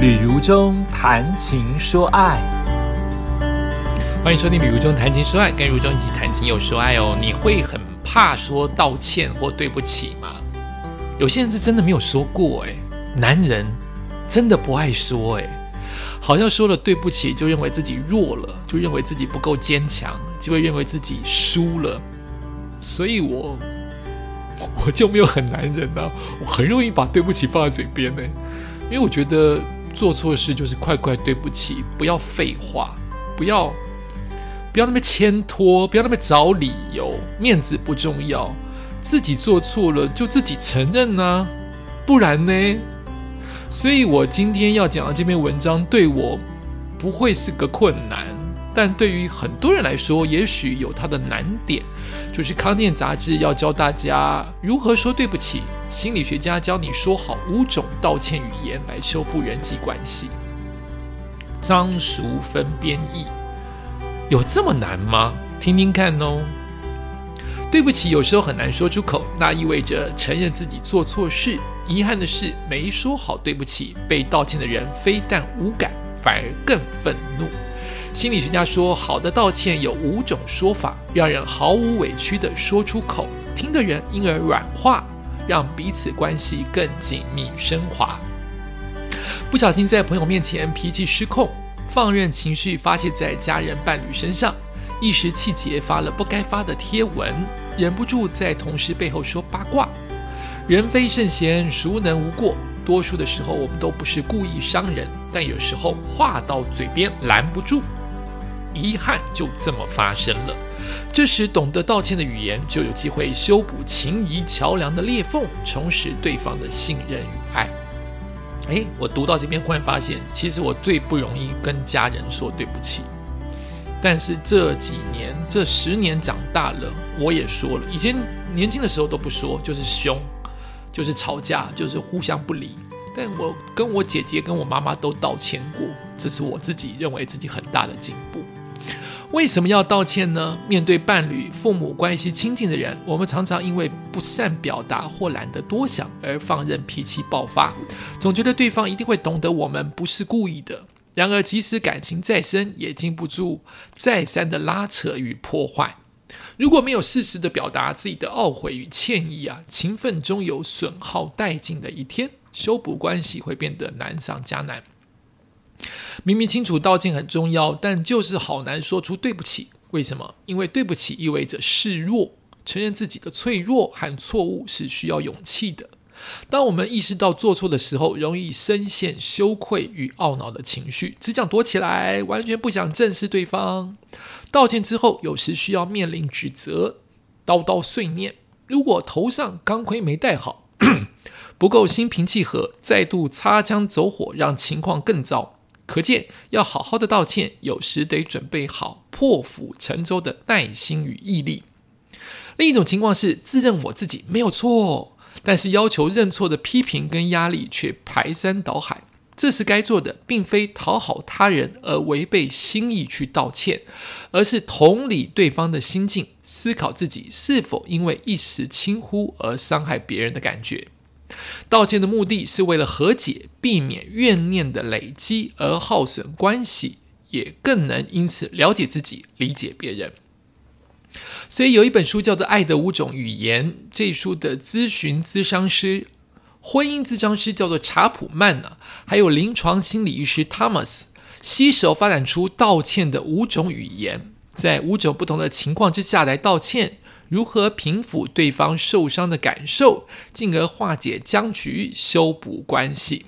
旅如中谈情说爱，欢迎收听《旅如中谈情说爱》，跟如中一起谈情又说爱哦。你会很怕说道歉或对不起吗？有些人是真的没有说过哎，男人真的不爱说哎，好像说了对不起就认为自己弱了，就认为自己不够坚强，就会认为自己输了。所以我 我就没有很男人啊，我很容易把对不起放在嘴边呢，因为我觉得。做错事就是快快对不起，不要废话，不要不要那么牵拖，不要那么找理由，面子不重要，自己做错了就自己承认啊，不然呢？所以我今天要讲的这篇文章对我不会是个困难，但对于很多人来说，也许有它的难点，就是康健杂志要教大家如何说对不起。心理学家教你说好五种道歉语言来修复人际关系。张淑芬编译，有这么难吗？听听看哦。对不起，有时候很难说出口，那意味着承认自己做错事。遗憾的是，没说好对不起，被道歉的人非但无感，反而更愤怒。心理学家说，好的道歉有五种说法，让人毫无委屈地说出口，听的人因而软化。让彼此关系更紧密升华。不小心在朋友面前脾气失控，放任情绪发泄在家人伴侣身上，一时气节发了不该发的贴文，忍不住在同事背后说八卦。人非圣贤，孰能无过？多数的时候，我们都不是故意伤人，但有时候话到嘴边拦不住，遗憾就这么发生了。这时，懂得道歉的语言就有机会修补情谊桥梁的裂缝，重拾对方的信任与爱。诶，我读到这边，忽然发现，其实我最不容易跟家人说对不起。但是这几年，这十年长大了，我也说了。以前年轻的时候都不说，就是凶，就是吵架，就是互相不理。但我跟我姐姐、跟我妈妈都道歉过，这是我自己认为自己很大的进步。为什么要道歉呢？面对伴侣、父母关系亲近的人，我们常常因为不善表达或懒得多想而放任脾气爆发，总觉得对方一定会懂得我们不是故意的。然而，即使感情再深，也经不住再三的拉扯与破坏。如果没有适时的表达自己的懊悔与歉意啊，情分终有损耗殆尽的一天，修补关系会变得难上加难。明明清楚道歉很重要，但就是好难说出对不起。为什么？因为对不起意味着示弱，承认自己的脆弱和错误是需要勇气的。当我们意识到做错的时候，容易深陷羞愧与懊恼的情绪，只想躲起来，完全不想正视对方。道歉之后，有时需要面临指责，叨叨碎念。如果头上钢盔没戴好，不够心平气和，再度擦枪走火，让情况更糟。可见，要好好的道歉，有时得准备好破釜沉舟的耐心与毅力。另一种情况是，自认我自己没有错，但是要求认错的批评跟压力却排山倒海。这时该做的，并非讨好他人而违背心意去道歉，而是同理对方的心境，思考自己是否因为一时轻忽而伤害别人的感觉。道歉的目的是为了和解，避免怨念的累积而耗损关系，也更能因此了解自己、理解别人。所以有一本书叫做《爱的五种语言》，这书的咨询咨商师、婚姻咨商师叫做查普曼呢，还有临床心理医师 Thomas，携手发展出道歉的五种语言，在五种不同的情况之下来道歉。如何平抚对方受伤的感受，进而化解僵局、修补关系？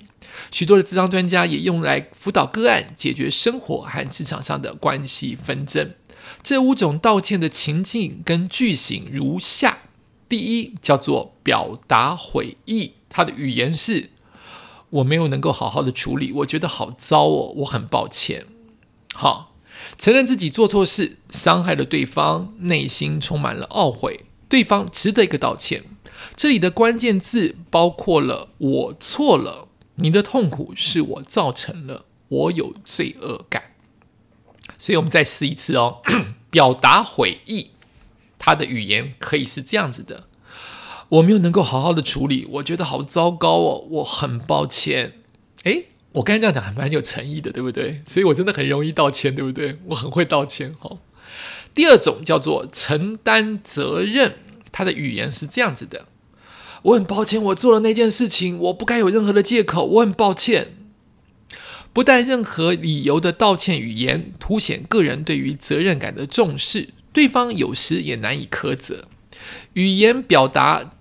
许多的智商专家也用来辅导个案，解决生活和职场上的关系纷争。这五种道歉的情境跟句型如下：第一，叫做表达悔意，它的语言是：我没有能够好好的处理，我觉得好糟哦，我很抱歉。好。承认自己做错事，伤害了对方，内心充满了懊悔，对方值得一个道歉。这里的关键字包括了“我错了”，你的痛苦是我造成了，我有罪恶感。所以，我们再试一次哦。表达悔意，他的语言可以是这样子的：我没有能够好好的处理，我觉得好糟糕哦，我很抱歉。诶，我刚才这样讲还蛮有诚意的，对不对？所以我真的很容易道歉，对不对？我很会道歉哈。第二种叫做承担责任，他的语言是这样子的：我很抱歉，我做了那件事情，我不该有任何的借口，我很抱歉。不带任何理由的道歉语言，凸显个人对于责任感的重视，对方有时也难以苛责。语言表达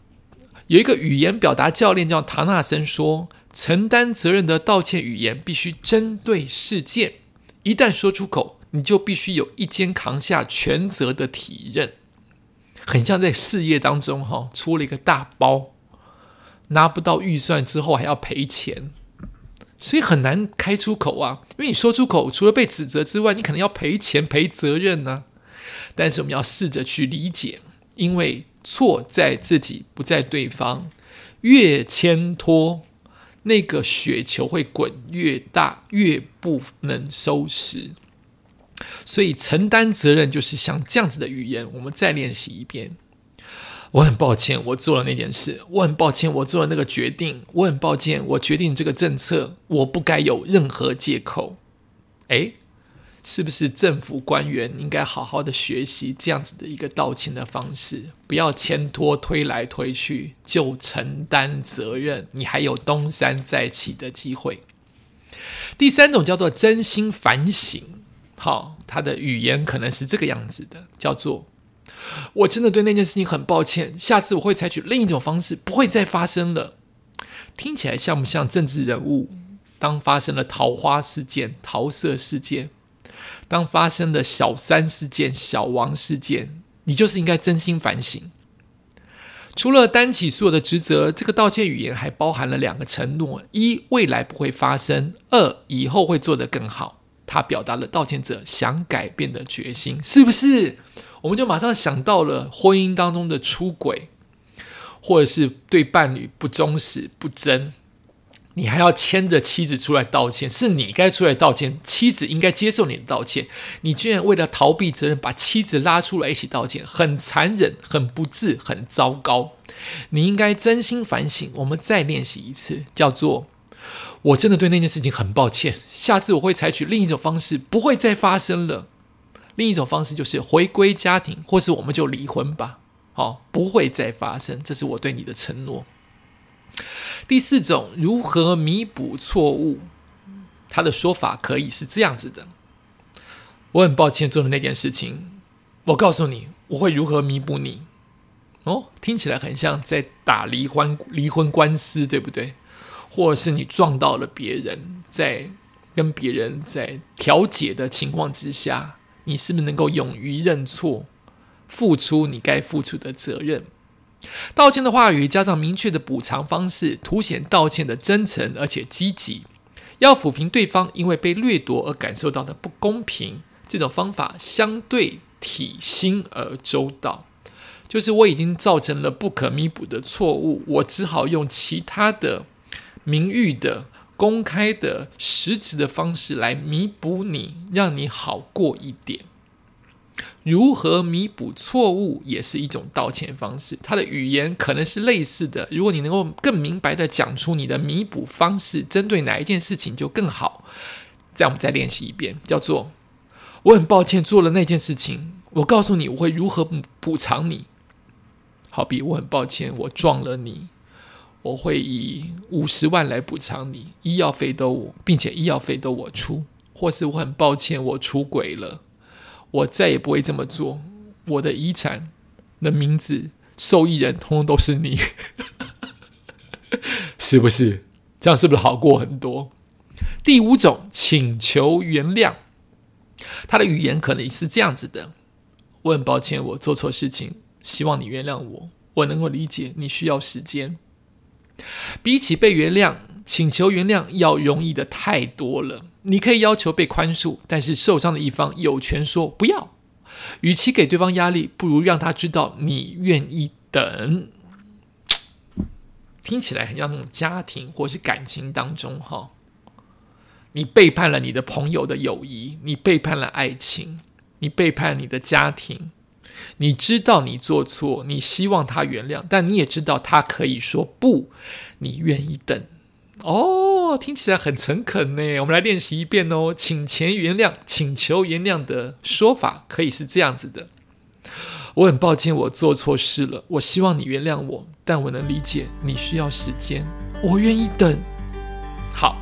有一个语言表达教练叫唐纳森说，承担责任的道歉语言必须针对事件，一旦说出口，你就必须有一肩扛下全责的体认。很像在事业当中哈，出了一个大包，拿不到预算之后还要赔钱。所以很难开出口啊，因为你说出口，除了被指责之外，你可能要赔钱、赔责任呢。但是我们要试着去理解，因为错在自己，不在对方。越牵拖，那个雪球会滚越大，越不能收拾。所以承担责任就是像这样子的语言。我们再练习一遍。我很抱歉，我做了那件事。我很抱歉，我做了那个决定。我很抱歉，我决定这个政策，我不该有任何借口。诶，是不是政府官员应该好好的学习这样子的一个道歉的方式？不要牵拖推来推去，就承担责任，你还有东山再起的机会。第三种叫做真心反省。好，他的语言可能是这个样子的，叫做。我真的对那件事情很抱歉，下次我会采取另一种方式，不会再发生了。听起来像不像政治人物？当发生了桃花事件、桃色事件，当发生了小三事件、小王事件，你就是应该真心反省。除了担起所有的职责，这个道歉语言还包含了两个承诺：一，未来不会发生；二，以后会做得更好。他表达了道歉者想改变的决心，是不是？我们就马上想到了婚姻当中的出轨，或者是对伴侣不忠实、不真，你还要牵着妻子出来道歉，是你该出来道歉，妻子应该接受你的道歉，你居然为了逃避责任，把妻子拉出来一起道歉，很残忍、很不智、很糟糕。你应该真心反省。我们再练习一次，叫做我真的对那件事情很抱歉，下次我会采取另一种方式，不会再发生了。另一种方式就是回归家庭，或是我们就离婚吧，好，不会再发生。这是我对你的承诺。第四种，如何弥补错误？他的说法可以是这样子的：我很抱歉做的那件事情，我告诉你，我会如何弥补你。哦，听起来很像在打离婚离婚官司，对不对？或者是你撞到了别人，在跟别人在调解的情况之下。你是不是能够勇于认错，付出你该付出的责任？道歉的话语加上明确的补偿方式，凸显道歉的真诚而且积极。要抚平对方因为被掠夺而感受到的不公平，这种方法相对体心而周到。就是我已经造成了不可弥补的错误，我只好用其他的名誉的。公开的、实质的方式来弥补你，让你好过一点。如何弥补错误，也是一种道歉方式。他的语言可能是类似的。如果你能够更明白的讲出你的弥补方式，针对哪一件事情就更好。这样，我们再练习一遍，叫做：我很抱歉做了那件事情。我告诉你，我会如何补偿你。好比我很抱歉，我撞了你。我会以五十万来补偿你，医药费都我，并且医药费都我出，或是我很抱歉我出轨了，我再也不会这么做。我的遗产的名字受益人通通都是你，是不是？这样是不是好过很多？第五种请求原谅，他的语言可能是这样子的：我很抱歉我做错事情，希望你原谅我，我能够理解你需要时间。比起被原谅，请求原谅要容易的太多了。你可以要求被宽恕，但是受伤的一方有权说不要。与其给对方压力，不如让他知道你愿意等。听起来很像那种家庭或是感情当中，哈，你背叛了你的朋友的友谊，你背叛了爱情，你背叛你的家庭。你知道你做错，你希望他原谅，但你也知道他可以说不，你愿意等。哦，听起来很诚恳呢。我们来练习一遍哦。请前原谅、请求原谅的说法可以是这样子的：我很抱歉，我做错事了。我希望你原谅我，但我能理解你需要时间，我愿意等。好，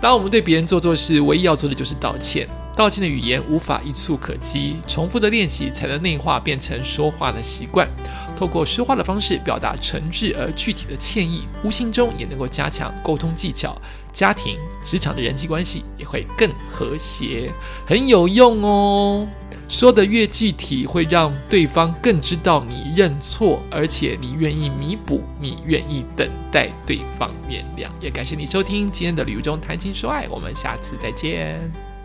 当我们对别人做错事，唯一要做的就是道歉。道歉的语言无法一触可及，重复的练习才能内化变成说话的习惯。透过说话的方式表达诚挚而具体的歉意，无形中也能够加强沟通技巧，家庭、职场的人际关系也会更和谐，很有用哦。说的越具体，会让对方更知道你认错，而且你愿意弥补，你愿意等待对方原谅。也感谢你收听今天的旅游中谈情说爱，我们下次再见。